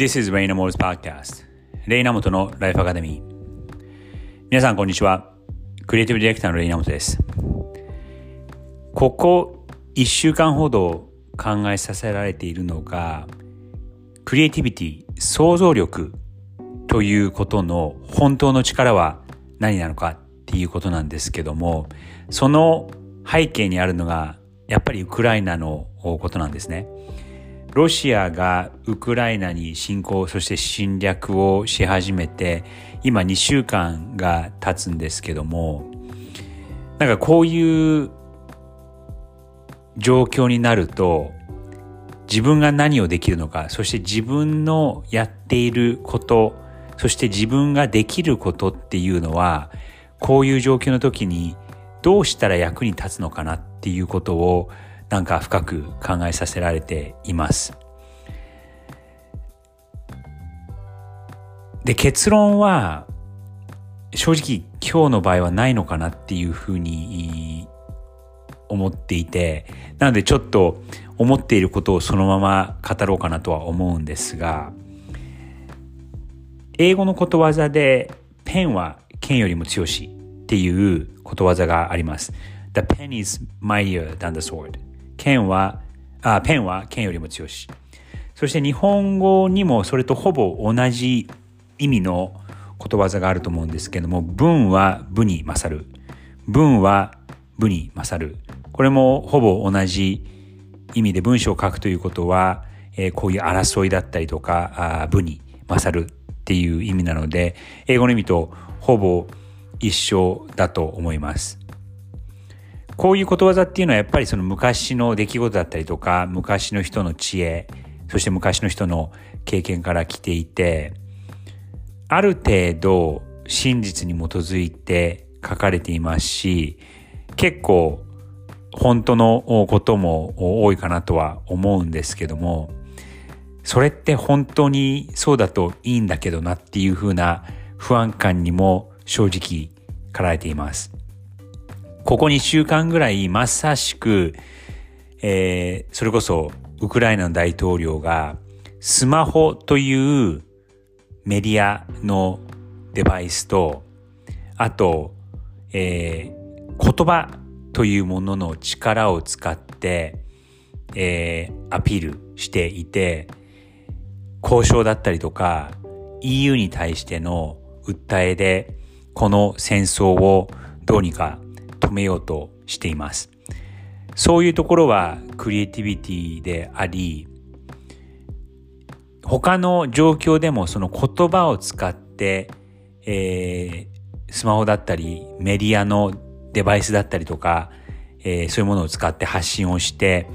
This is Raina Moore's Podcast. レイナモトのライフアカデミー皆さんこんにちは。クリエイティブディレクターのレイナモトです。ここ1週間ほど考えさせられているのがクリエイティビティ想像力ということの本当の力は何なのかっていうことなんですけどもその背景にあるのがやっぱりウクライナのことなんですね。ロシアがウクライナに侵攻、そして侵略をし始めて、今2週間が経つんですけども、なんかこういう状況になると、自分が何をできるのか、そして自分のやっていること、そして自分ができることっていうのは、こういう状況の時にどうしたら役に立つのかなっていうことをなんか深く考えさせられています。で、結論は正直今日の場合はないのかなっていうふうに思っていて、なのでちょっと思っていることをそのまま語ろうかなとは思うんですが、英語のことわざでペンは剣よりも強しっていうことわざがあります。The pen is mightier than the sword. 剣は、あ、ペンは剣よりも強し。そして日本語にもそれとほぼ同じ意味のことわざがあると思うんですけども、文は武に勝る。文は武に勝る。これもほぼ同じ意味で文章を書くということは、えー、こういう争いだったりとか、あ武に勝るっていう意味なので、英語の意味とほぼ一緒だと思います。こういうことわざっていうのはやっぱりその昔の出来事だったりとか、昔の人の知恵、そして昔の人の経験から来ていて、ある程度真実に基づいて書かれていますし、結構本当のことも多いかなとは思うんですけども、それって本当にそうだといいんだけどなっていうふうな不安感にも正直駆られています。ここ2週間ぐらいまさしく、えー、それこそウクライナの大統領がスマホというメディアのデバイスと、あと、えー、言葉というものの力を使って、えー、アピールしていて、交渉だったりとか EU に対しての訴えでこの戦争をどうにか止めようとしています。そういうところはクリエイティビティであり、他の状況でもその言葉を使って、えー、スマホだったりメディアのデバイスだったりとか、えー、そういうものを使って発信をして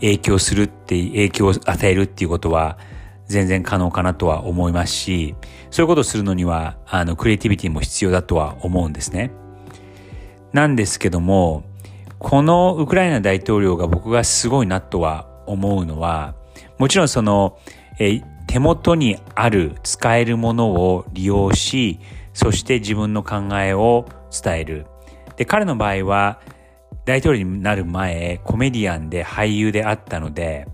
影響するって影響を与えるっていうことは全然可能かなとは思いますし、そういうことをするのには、あの、クリエイティビティも必要だとは思うんですね。なんですけども、このウクライナ大統領が僕がすごいなとは思うのは、もちろんその、え手元にある使えるものを利用し、そして自分の考えを伝える。で、彼の場合は、大統領になる前、コメディアンで俳優であったので、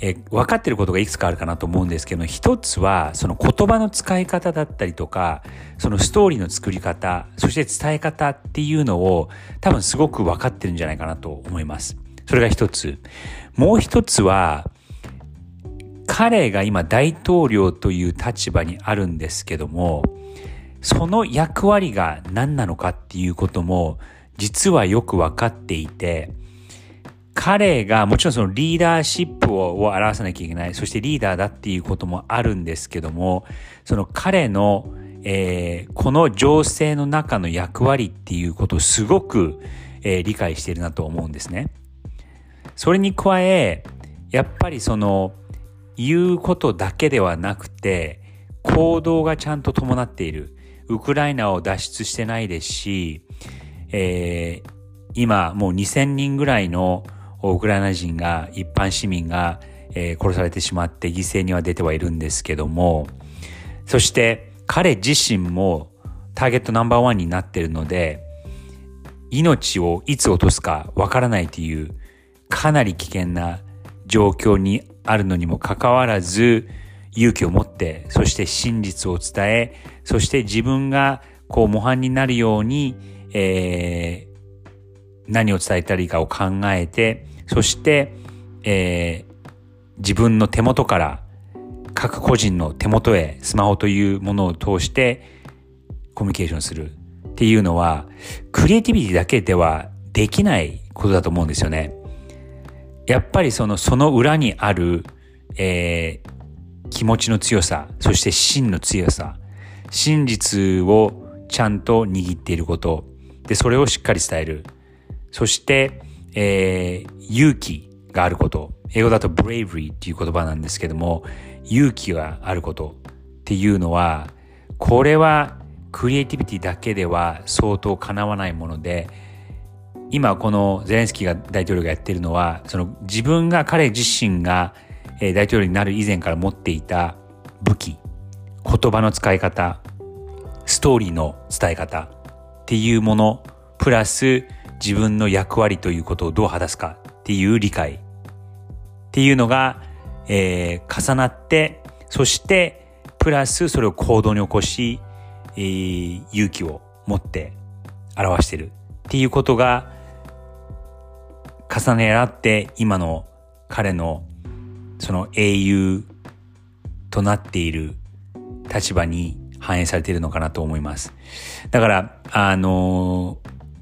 え分かってることがいくつかあるかなと思うんですけど一つはその言葉の使い方だったりとかそのストーリーの作り方そして伝え方っていうのを多分すごく分かってるんじゃないかなと思います。それが一つ。もう一つは彼が今大統領という立場にあるんですけどもその役割が何なのかっていうことも実はよく分かっていて彼がもちろんそのリーダーシップを表さなきゃいけない。そしてリーダーだっていうこともあるんですけども、その彼の、えー、この情勢の中の役割っていうことをすごく、えー、理解しているなと思うんですね。それに加え、やっぱりその言うことだけではなくて、行動がちゃんと伴っている。ウクライナを脱出してないですし、えー、今もう2000人ぐらいのウクライナ人が、一般市民が、え、殺されてしまって犠牲には出てはいるんですけども、そして彼自身もターゲットナンバーワンになっているので、命をいつ落とすかわからないというかなり危険な状況にあるのにもかかわらず、勇気を持って、そして真実を伝え、そして自分がこう模範になるように、えー、何を伝えたらいいかを考えて、そして、えー、自分の手元から各個人の手元へスマホというものを通してコミュニケーションするっていうのは、クリエイティビティだけではできないことだと思うんですよね。やっぱりその、その裏にある、えー、気持ちの強さ、そして真の強さ、真実をちゃんと握っていること、で、それをしっかり伝える。そして、えー、勇気があること。英語だと bravery っていう言葉なんですけども、勇気があることっていうのは、これはクリエイティビティだけでは相当叶わないもので、今このゼレンスキーが大統領がやってるのは、その自分が彼自身が大統領になる以前から持っていた武器、言葉の使い方、ストーリーの伝え方っていうもの、プラス自分の役割ということをどう果たすかっていう理解っていうのが、えー、重なって、そしてプラスそれを行動に起こし、えー、勇気を持って表してるっていうことが重ね合って今の彼のその英雄となっている立場に反映されているのかなと思います。だから、あの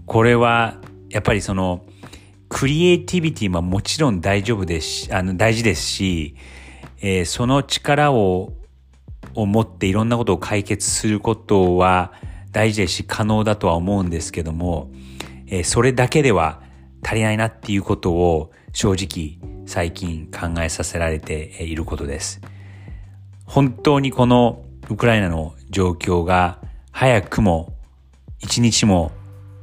これはやっぱりそのクリエイティビティももちろん大丈夫ですし、あの大事ですし、えー、その力をを持っていろんなことを解決することは大事ですし可能だとは思うんですけども、えー、それだけでは足りないなっていうことを正直最近考えさせられていることです。本当にこのウクライナの状況が早くも一日も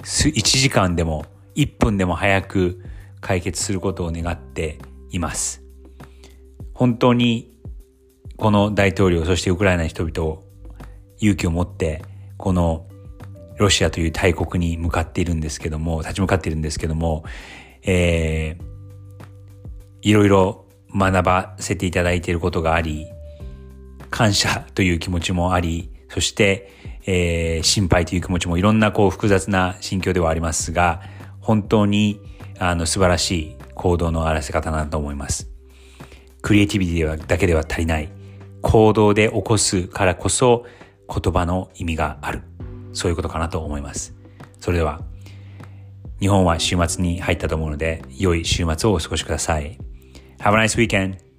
1時間でも1分でも早く解決することを願っています。本当にこの大統領、そしてウクライナの人々を勇気を持って、このロシアという大国に向かっているんですけども、立ち向かっているんですけども、えー、いろいろ学ばせていただいていることがあり、感謝という気持ちもあり、そして、えー、心配という気持ちもいろんなこう複雑な心境ではありますが、本当にあの素晴らしい行動の表せ方だと思います。クリエイティビティではだけでは足りない。行動で起こすからこそ言葉の意味がある。そういうことかなと思います。それでは、日本は週末に入ったと思うので、良い週末をお過ごしください。Have a nice weekend!